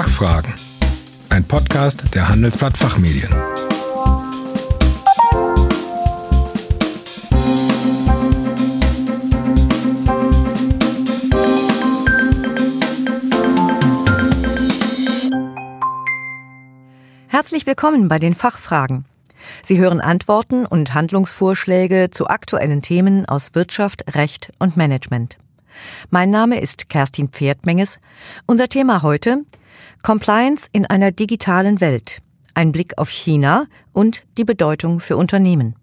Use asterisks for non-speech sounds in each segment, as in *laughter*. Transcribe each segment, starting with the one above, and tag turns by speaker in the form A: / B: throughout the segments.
A: Fachfragen. Ein Podcast der Handelsblatt Fachmedien.
B: Herzlich willkommen bei den Fachfragen. Sie hören Antworten und Handlungsvorschläge zu aktuellen Themen aus Wirtschaft, Recht und Management. Mein Name ist Kerstin Pferdmenges. Unser Thema heute Compliance in einer digitalen Welt. Ein Blick auf China und die Bedeutung für Unternehmen.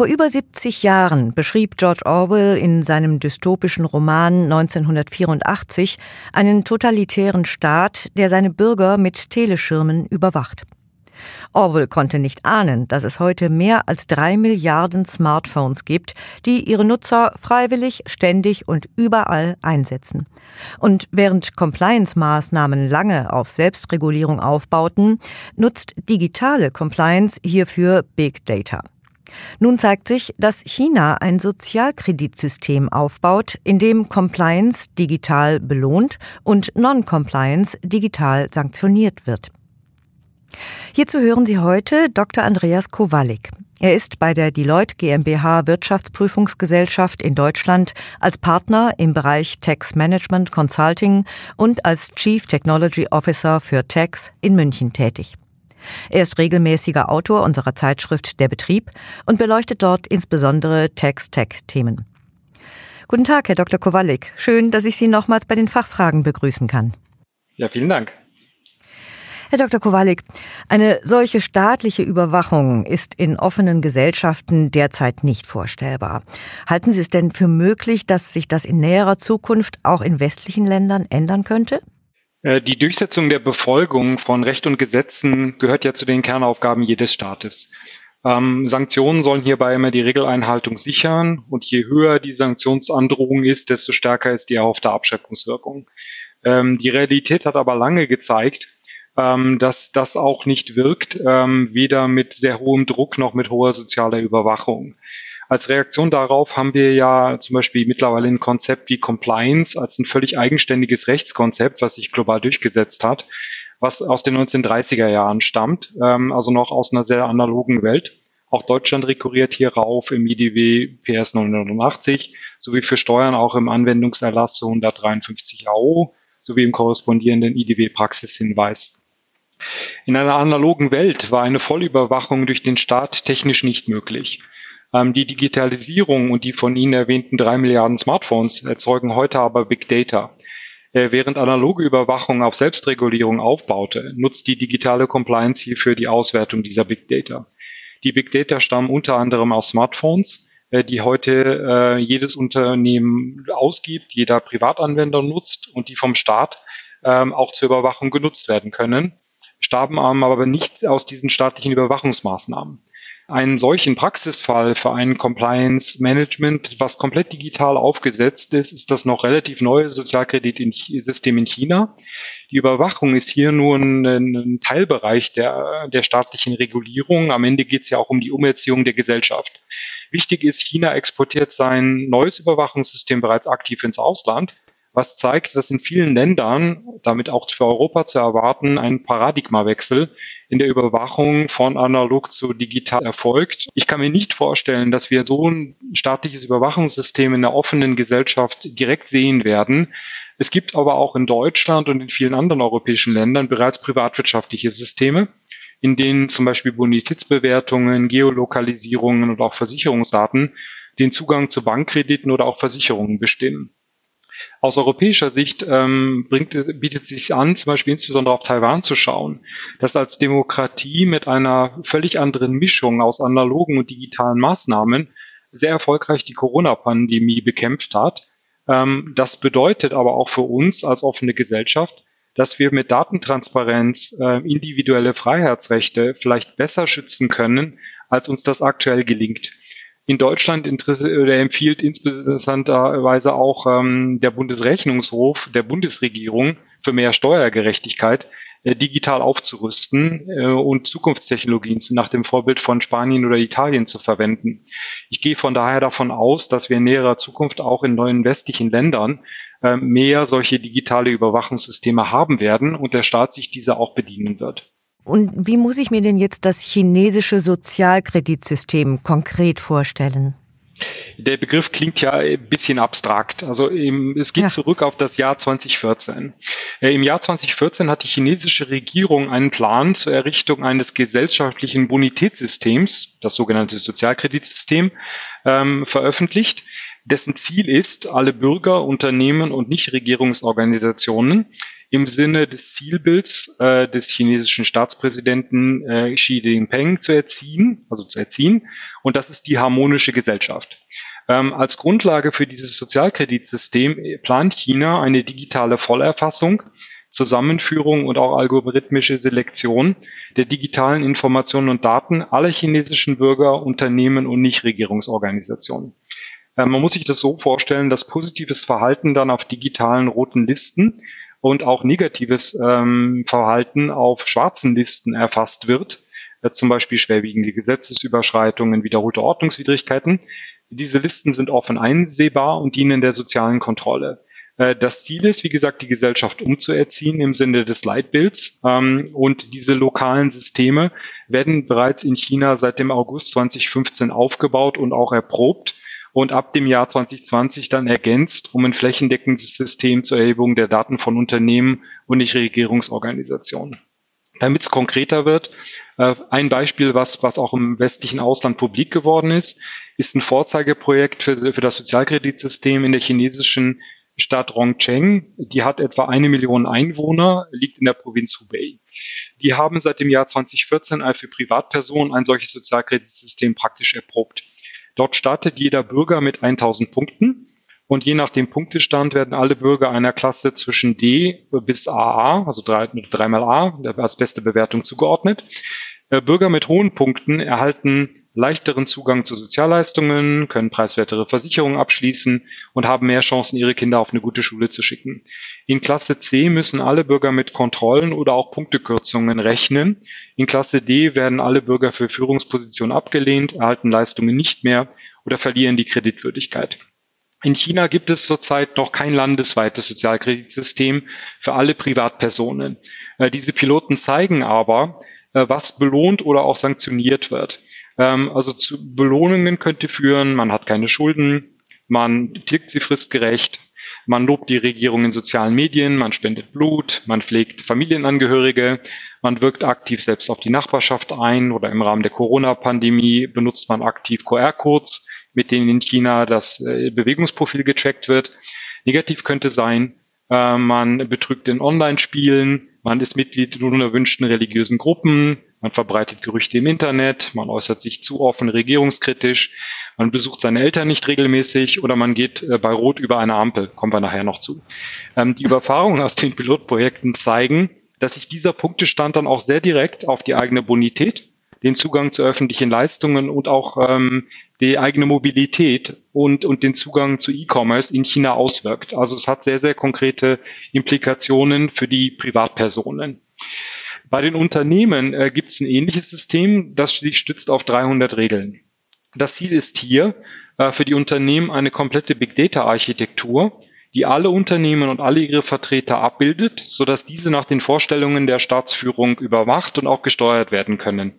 B: Vor über 70 Jahren beschrieb George Orwell in seinem dystopischen Roman 1984 einen totalitären Staat, der seine Bürger mit Teleschirmen überwacht. Orwell konnte nicht ahnen, dass es heute mehr als drei Milliarden Smartphones gibt, die ihre Nutzer freiwillig, ständig und überall einsetzen. Und während Compliance-Maßnahmen lange auf Selbstregulierung aufbauten, nutzt digitale Compliance hierfür Big Data. Nun zeigt sich, dass China ein Sozialkreditsystem aufbaut, in dem Compliance digital belohnt und Non-Compliance digital sanktioniert wird. Hierzu hören Sie heute Dr. Andreas Kowalik. Er ist bei der Deloitte GmbH Wirtschaftsprüfungsgesellschaft in Deutschland als Partner im Bereich Tax Management Consulting und als Chief Technology Officer für Tax in München tätig. Er ist regelmäßiger Autor unserer Zeitschrift Der Betrieb und beleuchtet dort insbesondere Tax-Tech-Themen. Guten Tag, Herr Dr. Kowalik. Schön, dass ich Sie nochmals bei den Fachfragen begrüßen kann.
C: Ja, vielen Dank.
B: Herr Dr. Kowalik, eine solche staatliche Überwachung ist in offenen Gesellschaften derzeit nicht vorstellbar. Halten Sie es denn für möglich, dass sich das in näherer Zukunft auch in westlichen Ländern ändern könnte?
C: Äh, die Durchsetzung der Befolgung von Recht und Gesetzen gehört ja zu den Kernaufgaben jedes Staates. Ähm, Sanktionen sollen hierbei immer die Regeleinhaltung sichern und je höher die Sanktionsandrohung ist, desto stärker ist die erhoffte Abschreckungswirkung. Ähm, die Realität hat aber lange gezeigt, ähm, dass das auch nicht wirkt, ähm, weder mit sehr hohem Druck noch mit hoher sozialer Überwachung. Als Reaktion darauf haben wir ja zum Beispiel mittlerweile ein Konzept wie Compliance als ein völlig eigenständiges Rechtskonzept, was sich global durchgesetzt hat, was aus den 1930er Jahren stammt, ähm, also noch aus einer sehr analogen Welt. Auch Deutschland rekurriert hier rauf im IDW PS 989 sowie für Steuern auch im Anwendungserlass 153 AO sowie im korrespondierenden IDW-Praxishinweis. In einer analogen Welt war eine Vollüberwachung durch den Staat technisch nicht möglich. Ähm, die Digitalisierung und die von Ihnen erwähnten drei Milliarden Smartphones erzeugen heute aber Big Data. Äh, während analoge Überwachung auf Selbstregulierung aufbaute, nutzt die digitale Compliance hierfür die Auswertung dieser Big Data. Die Big Data stammen unter anderem aus Smartphones, äh, die heute äh, jedes Unternehmen ausgibt, jeder Privatanwender nutzt und die vom Staat ähm, auch zur Überwachung genutzt werden können, starben aber nicht aus diesen staatlichen Überwachungsmaßnahmen einen solchen Praxisfall für ein Compliance Management, was komplett digital aufgesetzt ist, ist das noch relativ neue Sozialkreditsystem in China. Die Überwachung ist hier nur ein, ein Teilbereich der, der staatlichen Regulierung. Am Ende geht es ja auch um die Umerziehung der Gesellschaft. Wichtig ist, China exportiert sein neues Überwachungssystem bereits aktiv ins Ausland was zeigt, dass in vielen Ländern, damit auch für Europa zu erwarten, ein Paradigmawechsel in der Überwachung von analog zu digital erfolgt. Ich kann mir nicht vorstellen, dass wir so ein staatliches Überwachungssystem in einer offenen Gesellschaft direkt sehen werden. Es gibt aber auch in Deutschland und in vielen anderen europäischen Ländern bereits privatwirtschaftliche Systeme, in denen zum Beispiel Bonitätsbewertungen, Geolokalisierungen und auch Versicherungsdaten den Zugang zu Bankkrediten oder auch Versicherungen bestimmen. Aus europäischer Sicht ähm, bringt, bietet es sich an, zum Beispiel insbesondere auf Taiwan zu schauen, das als Demokratie mit einer völlig anderen Mischung aus analogen und digitalen Maßnahmen sehr erfolgreich die Corona-Pandemie bekämpft hat. Ähm, das bedeutet aber auch für uns als offene Gesellschaft, dass wir mit Datentransparenz äh, individuelle Freiheitsrechte vielleicht besser schützen können, als uns das aktuell gelingt. In Deutschland empfiehlt interessanterweise auch ähm, der Bundesrechnungshof der Bundesregierung für mehr Steuergerechtigkeit äh, digital aufzurüsten äh, und Zukunftstechnologien nach dem Vorbild von Spanien oder Italien zu verwenden. Ich gehe von daher davon aus, dass wir in näherer Zukunft auch in neuen westlichen Ländern äh, mehr solche digitale Überwachungssysteme haben werden und der Staat sich dieser auch bedienen wird.
B: Und wie muss ich mir denn jetzt das chinesische Sozialkreditsystem konkret vorstellen?
C: Der Begriff klingt ja ein bisschen abstrakt. Also es geht ja. zurück auf das Jahr 2014. Äh, Im Jahr 2014 hat die chinesische Regierung einen Plan zur Errichtung eines gesellschaftlichen Bonitätssystems, das sogenannte Sozialkreditsystem, ähm, veröffentlicht dessen Ziel ist, alle Bürger, Unternehmen und Nichtregierungsorganisationen im Sinne des Zielbilds äh, des chinesischen Staatspräsidenten äh, Xi Jinping zu erziehen, also zu erziehen. Und das ist die harmonische Gesellschaft. Ähm, als Grundlage für dieses Sozialkreditsystem plant China eine digitale Vollerfassung, Zusammenführung und auch algorithmische Selektion der digitalen Informationen und Daten aller chinesischen Bürger, Unternehmen und Nichtregierungsorganisationen. Ähm, man muss sich das so vorstellen, dass positives Verhalten dann auf digitalen roten Listen und auch negatives ähm, Verhalten auf schwarzen Listen erfasst wird, äh, zum Beispiel schwerwiegende Gesetzesüberschreitungen, wiederholte Ordnungswidrigkeiten. Diese Listen sind offen einsehbar und dienen der sozialen Kontrolle. Äh, das Ziel ist, wie gesagt, die Gesellschaft umzuerziehen im Sinne des Leitbilds. Ähm, und diese lokalen Systeme werden bereits in China seit dem August 2015 aufgebaut und auch erprobt und ab dem Jahr 2020 dann ergänzt um ein flächendeckendes System zur Erhebung der Daten von Unternehmen und Nichtregierungsorganisationen. Damit es konkreter wird, äh, ein Beispiel, was, was auch im westlichen Ausland publik geworden ist, ist ein Vorzeigeprojekt für, für das Sozialkreditsystem in der chinesischen Stadt Rongcheng. Die hat etwa eine Million Einwohner, liegt in der Provinz Hubei. Die haben seit dem Jahr 2014 für Privatpersonen ein solches Sozialkreditsystem praktisch erprobt. Dort startet jeder Bürger mit 1000 Punkten. Und je nach dem Punktestand werden alle Bürger einer Klasse zwischen D bis AA, also drei, dreimal A, als beste Bewertung zugeordnet. Äh, Bürger mit hohen Punkten erhalten leichteren Zugang zu Sozialleistungen, können preiswertere Versicherungen abschließen und haben mehr Chancen, ihre Kinder auf eine gute Schule zu schicken. In Klasse C müssen alle Bürger mit Kontrollen oder auch Punktekürzungen rechnen. In Klasse D werden alle Bürger für Führungspositionen abgelehnt, erhalten Leistungen nicht mehr oder verlieren die Kreditwürdigkeit. In China gibt es zurzeit noch kein landesweites Sozialkreditsystem für alle Privatpersonen. Äh, diese Piloten zeigen aber, äh, was belohnt oder auch sanktioniert wird. Ähm, also zu Belohnungen könnte führen, man hat keine Schulden, man tilgt sie fristgerecht, man lobt die Regierung in sozialen Medien, man spendet Blut, man pflegt Familienangehörige, man wirkt aktiv selbst auf die Nachbarschaft ein oder im Rahmen der Corona-Pandemie benutzt man aktiv QR-Codes, mit denen in China das äh, Bewegungsprofil gecheckt wird. Negativ könnte sein, äh, man betrügt in Online-Spielen, man ist Mitglied in unerwünschten religiösen Gruppen, man verbreitet Gerüchte im Internet, man äußert sich zu offen regierungskritisch, man besucht seine Eltern nicht regelmäßig oder man geht äh, bei Rot über eine Ampel, kommen wir nachher noch zu. Ähm, die Überfahrungen aus den Pilotprojekten zeigen, dass sich dieser Punktestand dann auch sehr direkt auf die eigene Bonität, den Zugang zu öffentlichen Leistungen und auch ähm, die eigene Mobilität und, und den Zugang zu E-Commerce in China auswirkt. Also es hat sehr, sehr konkrete Implikationen für die Privatpersonen. Bei den Unternehmen äh, gibt es ein ähnliches System, das sich stützt auf 300 Regeln. Das Ziel ist hier äh, für die Unternehmen eine komplette Big Data Architektur, die alle Unternehmen und alle ihre Vertreter abbildet, sodass diese nach den Vorstellungen der Staatsführung überwacht und auch gesteuert werden können.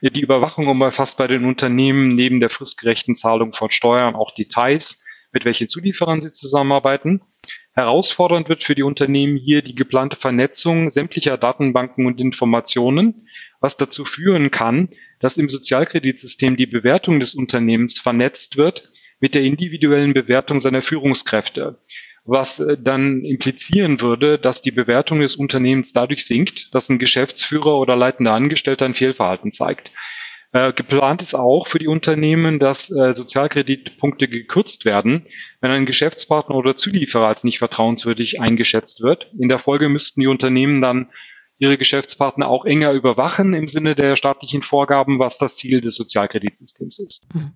C: Die Überwachung umfasst bei den Unternehmen neben der fristgerechten Zahlung von Steuern auch Details, mit welchen Zulieferern sie zusammenarbeiten. Herausfordernd wird für die Unternehmen hier die geplante Vernetzung sämtlicher Datenbanken und Informationen, was dazu führen kann, dass im Sozialkreditsystem die Bewertung des Unternehmens vernetzt wird mit der individuellen Bewertung seiner Führungskräfte, was äh, dann implizieren würde, dass die Bewertung des Unternehmens dadurch sinkt, dass ein Geschäftsführer oder leitender Angestellter ein Fehlverhalten zeigt. Äh, geplant ist auch für die Unternehmen, dass äh, Sozialkreditpunkte gekürzt werden, wenn ein Geschäftspartner oder Zulieferer als nicht vertrauenswürdig eingeschätzt wird. In der Folge müssten die Unternehmen dann ihre Geschäftspartner auch enger überwachen im Sinne der staatlichen Vorgaben, was das Ziel des Sozialkreditsystems ist.
B: Mhm.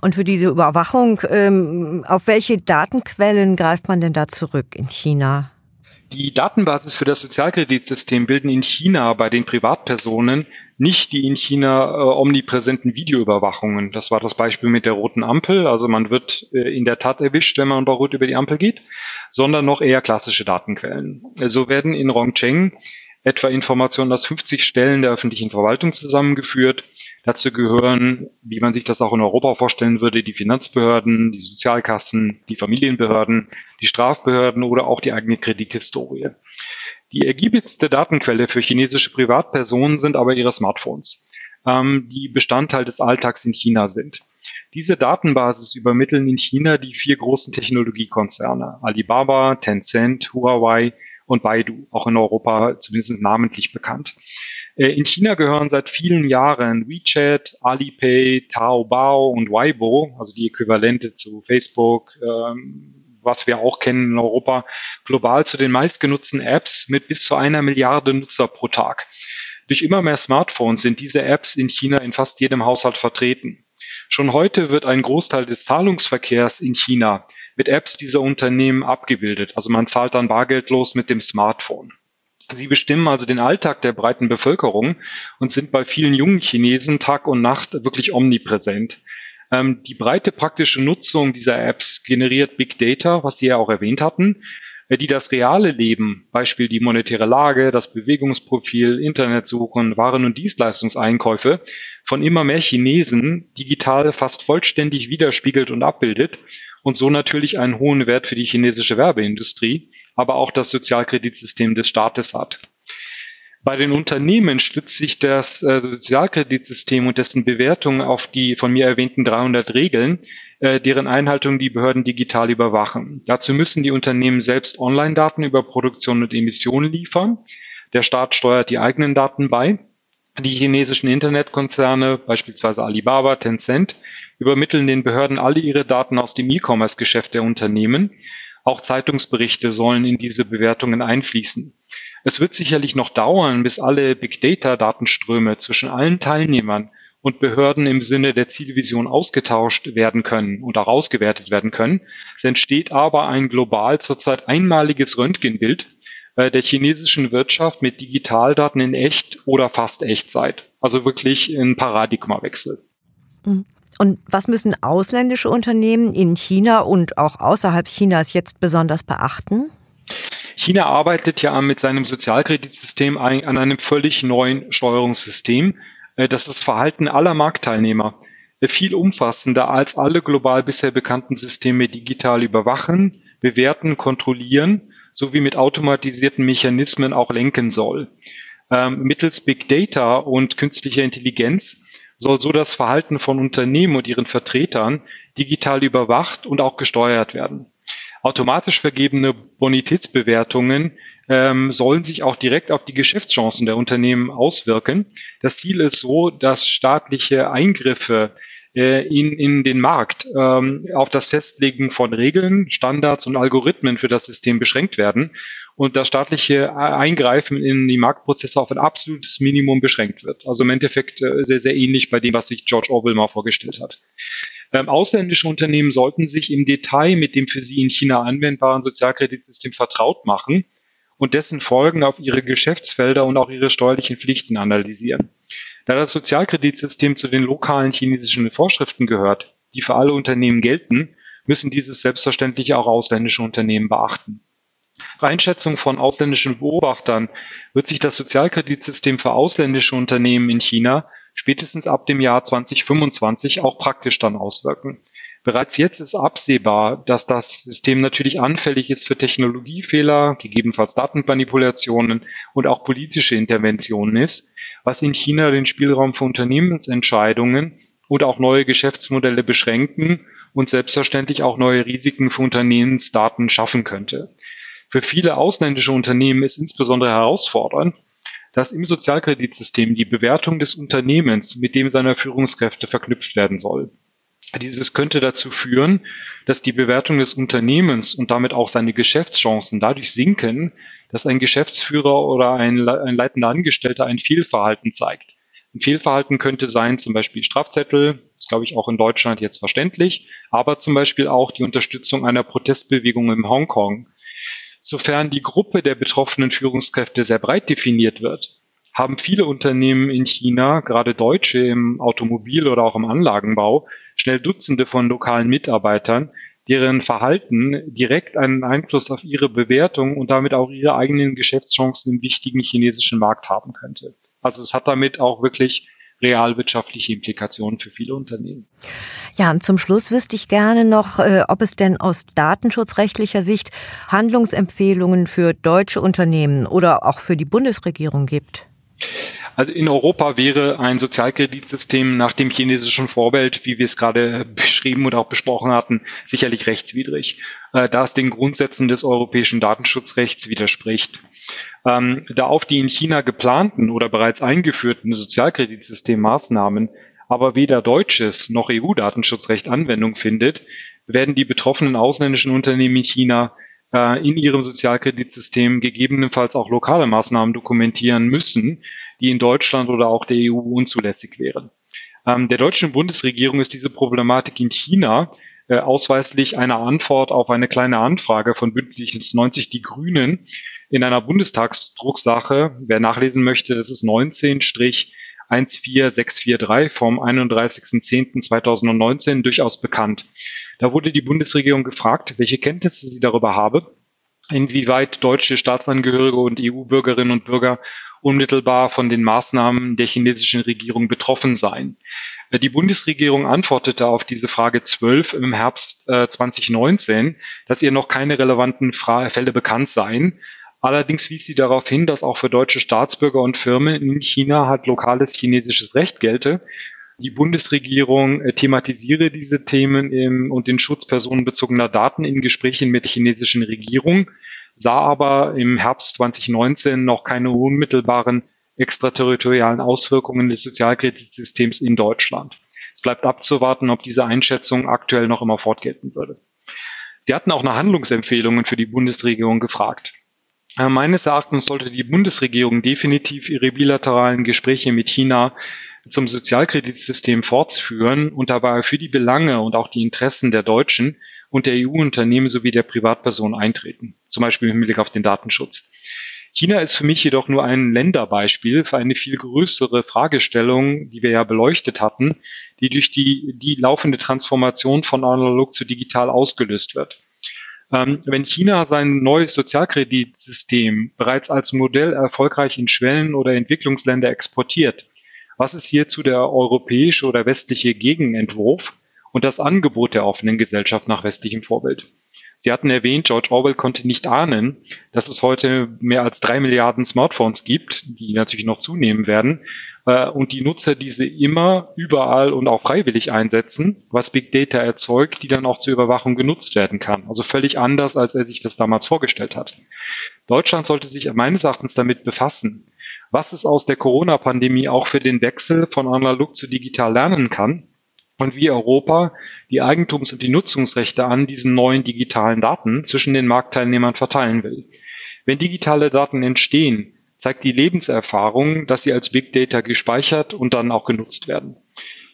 B: Und für diese Überwachung, ähm, auf welche Datenquellen greift man denn da zurück in China?
C: Die Datenbasis für das Sozialkreditsystem bilden in China bei den Privatpersonen nicht die in China äh, omnipräsenten Videoüberwachungen. Das war das Beispiel mit der roten Ampel. Also man wird äh, in der Tat erwischt, wenn man bei Rot über die Ampel geht, sondern noch eher klassische Datenquellen. So werden in Rongcheng etwa Informationen aus 50 Stellen der öffentlichen Verwaltung zusammengeführt. Dazu gehören, wie man sich das auch in Europa vorstellen würde, die Finanzbehörden, die Sozialkassen, die Familienbehörden, die Strafbehörden oder auch die eigene Kredithistorie. Die ergiebigste Datenquelle für chinesische Privatpersonen sind aber ihre Smartphones, ähm, die Bestandteil des Alltags in China sind. Diese Datenbasis übermitteln in China die vier großen Technologiekonzerne Alibaba, Tencent, Huawei und Baidu, auch in Europa zumindest namentlich bekannt. Äh, in China gehören seit vielen Jahren WeChat, Alipay, Taobao und Weibo, also die Äquivalente zu Facebook, ähm, was wir auch kennen in Europa, global zu den meistgenutzten Apps mit bis zu einer Milliarde Nutzer pro Tag. Durch immer mehr Smartphones sind diese Apps in China in fast jedem Haushalt vertreten. Schon heute wird ein Großteil des Zahlungsverkehrs in China mit Apps dieser Unternehmen abgebildet. Also man zahlt dann bargeldlos mit dem Smartphone. Sie bestimmen also den Alltag der breiten Bevölkerung und sind bei vielen jungen Chinesen Tag und Nacht wirklich omnipräsent. Ähm, die breite praktische Nutzung dieser Apps generiert Big Data, was Sie ja auch erwähnt hatten, die das reale Leben, Beispiel die monetäre Lage, das Bewegungsprofil, Internetsuchen, Waren- und Dienstleistungseinkäufe von immer mehr Chinesen digital fast vollständig widerspiegelt und abbildet und so natürlich einen hohen Wert für die chinesische Werbeindustrie, aber auch das Sozialkreditsystem des Staates hat. Bei den Unternehmen stützt sich das äh, Sozialkreditsystem und dessen Bewertung auf die von mir erwähnten 300 Regeln, äh, deren Einhaltung die Behörden digital überwachen. Dazu müssen die Unternehmen selbst Online-Daten über Produktion und Emissionen liefern. Der Staat steuert die eigenen Daten bei. Die chinesischen Internetkonzerne, beispielsweise Alibaba, Tencent, übermitteln den Behörden alle ihre Daten aus dem E-Commerce-Geschäft der Unternehmen. Auch Zeitungsberichte sollen in diese Bewertungen einfließen. Es wird sicherlich noch dauern, bis alle Big Data-Datenströme zwischen allen Teilnehmern und Behörden im Sinne der Zielvision ausgetauscht werden können und auch ausgewertet werden können. Es entsteht aber ein global zurzeit einmaliges Röntgenbild äh, der chinesischen Wirtschaft mit Digitaldaten in echt oder fast Echtzeit. Also wirklich ein Paradigmawechsel.
B: Mhm. Und was müssen ausländische Unternehmen in China und auch außerhalb Chinas jetzt besonders beachten?
C: China arbeitet ja mit seinem Sozialkreditsystem an einem völlig neuen Steuerungssystem, das das Verhalten aller Marktteilnehmer äh, viel umfassender als alle global bisher bekannten Systeme digital überwachen, bewerten, kontrollieren sowie mit automatisierten Mechanismen auch lenken soll. Ähm, mittels Big Data und künstlicher Intelligenz soll so das Verhalten von Unternehmen und ihren Vertretern digital überwacht und auch gesteuert werden. Automatisch vergebene Bonitätsbewertungen ähm, sollen sich auch direkt auf die Geschäftschancen der Unternehmen auswirken. Das Ziel ist so, dass staatliche Eingriffe äh, in, in den Markt ähm, auf das Festlegen von Regeln, Standards und Algorithmen für das System beschränkt werden und das staatliche Eingreifen in die Marktprozesse auf ein absolutes Minimum beschränkt wird. Also im Endeffekt äh, sehr, sehr ähnlich bei dem, was sich George Orwell mal vorgestellt hat. Ähm, ausländische Unternehmen sollten sich im Detail mit dem für sie in China anwendbaren Sozialkreditsystem vertraut machen und dessen Folgen auf ihre Geschäftsfelder und auch ihre steuerlichen Pflichten analysieren. Da das Sozialkreditsystem zu den lokalen chinesischen Vorschriften gehört, die für alle Unternehmen gelten, müssen dieses selbstverständlich auch ausländische Unternehmen beachten. Einschätzung von ausländischen Beobachtern wird sich das Sozialkreditsystem für ausländische Unternehmen in China spätestens ab dem Jahr 2025 auch praktisch dann auswirken. Bereits jetzt ist absehbar, dass das System natürlich anfällig ist für Technologiefehler, gegebenenfalls Datenmanipulationen und auch politische Interventionen ist, was in China den Spielraum für Unternehmensentscheidungen und auch neue Geschäftsmodelle beschränken und selbstverständlich auch neue Risiken für Unternehmensdaten schaffen könnte. Für viele ausländische Unternehmen ist insbesondere herausfordernd, dass im Sozialkreditsystem die Bewertung des Unternehmens mit dem seiner Führungskräfte verknüpft werden soll. Dieses könnte dazu führen, dass die Bewertung des Unternehmens und damit auch seine Geschäftschancen dadurch sinken, dass ein Geschäftsführer oder ein, ein leitender Angestellter ein Fehlverhalten zeigt. Ein Fehlverhalten könnte sein, zum Beispiel Strafzettel, ist glaube ich auch in Deutschland jetzt verständlich, aber zum Beispiel auch die Unterstützung einer Protestbewegung in Hongkong Sofern die Gruppe der betroffenen Führungskräfte sehr breit definiert wird, haben viele Unternehmen in China, gerade Deutsche im Automobil- oder auch im Anlagenbau, schnell Dutzende von lokalen Mitarbeitern, deren Verhalten direkt einen Einfluss auf ihre Bewertung und damit auch ihre eigenen Geschäftschancen im wichtigen chinesischen Markt haben könnte. Also es hat damit auch wirklich realwirtschaftliche Implikationen für viele Unternehmen.
B: Ja, und zum Schluss wüsste ich gerne noch, äh, ob es denn aus datenschutzrechtlicher Sicht Handlungsempfehlungen für deutsche Unternehmen oder auch für die Bundesregierung gibt.
C: Also in Europa wäre ein Sozialkreditsystem nach dem chinesischen Vorbild, wie wir es gerade *laughs* beschrieben oder auch besprochen hatten, sicherlich rechtswidrig, äh, da es den Grundsätzen des europäischen Datenschutzrechts widerspricht. Ähm, da auf die in China geplanten oder bereits eingeführten Sozialkreditsystemmaßnahmen aber weder deutsches noch EU-Datenschutzrecht Anwendung findet, werden die betroffenen ausländischen Unternehmen in China äh, in ihrem Sozialkreditsystem gegebenenfalls auch lokale Maßnahmen dokumentieren müssen, die in Deutschland oder auch der EU unzulässig wären. Ähm, der deutschen Bundesregierung ist diese Problematik in China äh, ausweislich eine Antwort auf eine kleine Anfrage von Bündnis 90 Die Grünen in einer Bundestagsdrucksache. Wer nachlesen möchte, das ist 19 14643 vom 31.10.2019 durchaus bekannt. Da wurde die Bundesregierung gefragt, welche Kenntnisse sie darüber habe, inwieweit deutsche Staatsangehörige und EU-Bürgerinnen und Bürger unmittelbar von den Maßnahmen der chinesischen Regierung betroffen seien. Die Bundesregierung antwortete auf diese Frage 12 im Herbst äh, 2019, dass ihr noch keine relevanten Fälle bekannt seien. Allerdings wies sie darauf hin, dass auch für deutsche Staatsbürger und Firmen in China halt lokales chinesisches Recht gelte die Bundesregierung äh, thematisiere diese Themen im, und den Schutz personenbezogener Daten in Gesprächen mit der chinesischen Regierung, sah aber im Herbst 2019 noch keine unmittelbaren extraterritorialen Auswirkungen des Sozialkreditsystems in Deutschland. Es bleibt abzuwarten, ob diese Einschätzung aktuell noch immer fortgelten würde. Sie hatten auch nach Handlungsempfehlungen für die Bundesregierung gefragt. Äh, meines Erachtens sollte die Bundesregierung definitiv ihre bilateralen Gespräche mit China zum Sozialkreditsystem fortführen und dabei für die Belange und auch die Interessen der Deutschen und der EU-Unternehmen sowie der Privatpersonen eintreten, zum Beispiel im Blick auf den Datenschutz. China ist für mich jedoch nur ein Länderbeispiel für eine viel größere Fragestellung, die wir ja beleuchtet hatten, die durch die, die laufende Transformation von analog zu digital ausgelöst wird. Ähm, wenn China sein neues Sozialkreditsystem bereits als Modell erfolgreich in Schwellen- oder Entwicklungsländer exportiert, was ist hierzu der europäische oder westliche Gegenentwurf und das Angebot der offenen Gesellschaft nach westlichem Vorbild? Sie hatten erwähnt, George Orwell konnte nicht ahnen, dass es heute mehr als drei Milliarden Smartphones gibt, die natürlich noch zunehmen werden, äh, und die Nutzer diese immer, überall und auch freiwillig einsetzen, was Big Data erzeugt, die dann auch zur Überwachung genutzt werden kann. Also völlig anders, als er sich das damals vorgestellt hat. Deutschland sollte sich meines Erachtens damit befassen, was es aus der Corona-Pandemie auch für den Wechsel von analog zu digital lernen kann und wie Europa die Eigentums- und die Nutzungsrechte an diesen neuen digitalen Daten zwischen den Marktteilnehmern verteilen will. Wenn digitale Daten entstehen, zeigt die Lebenserfahrung, dass sie als Big Data gespeichert und dann auch genutzt werden.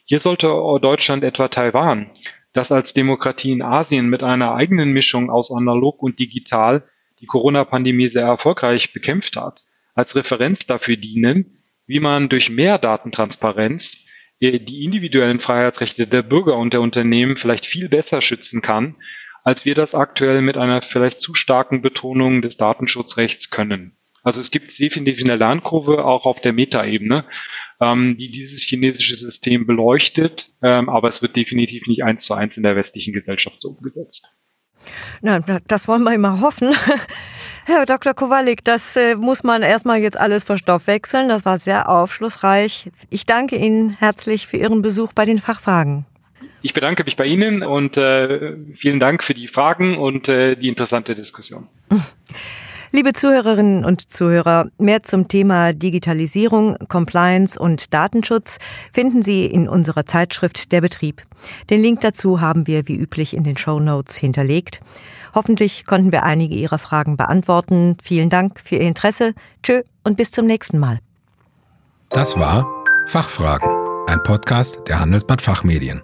C: Hier sollte Deutschland etwa Taiwan, das als Demokratie in Asien mit einer eigenen Mischung aus analog und digital die Corona-Pandemie sehr erfolgreich bekämpft hat, als Referenz dafür dienen, wie man durch mehr Datentransparenz die individuellen Freiheitsrechte der Bürger und der Unternehmen vielleicht viel besser schützen kann, als wir das aktuell mit einer vielleicht zu starken Betonung des Datenschutzrechts können. Also es gibt definitiv eine Lernkurve auch auf der Metaebene, ähm, die dieses chinesische System beleuchtet, ähm, aber es wird definitiv nicht eins zu eins in der westlichen Gesellschaft so umgesetzt.
B: Na, das wollen wir immer hoffen. *laughs* Herr Dr. Kowalik, das äh, muss man erstmal jetzt alles verstoffwechseln. Das war sehr aufschlussreich. Ich danke Ihnen herzlich für Ihren Besuch bei den Fachfragen.
C: Ich bedanke mich bei Ihnen und äh, vielen Dank für die Fragen und äh, die interessante Diskussion. *laughs*
B: Liebe Zuhörerinnen und Zuhörer, mehr zum Thema Digitalisierung, Compliance und Datenschutz finden Sie in unserer Zeitschrift Der Betrieb. Den Link dazu haben wir wie üblich in den Show Notes hinterlegt. Hoffentlich konnten wir einige Ihrer Fragen beantworten. Vielen Dank für Ihr Interesse. Tschö und bis zum nächsten Mal.
A: Das war Fachfragen, ein Podcast der Handelsblatt Fachmedien.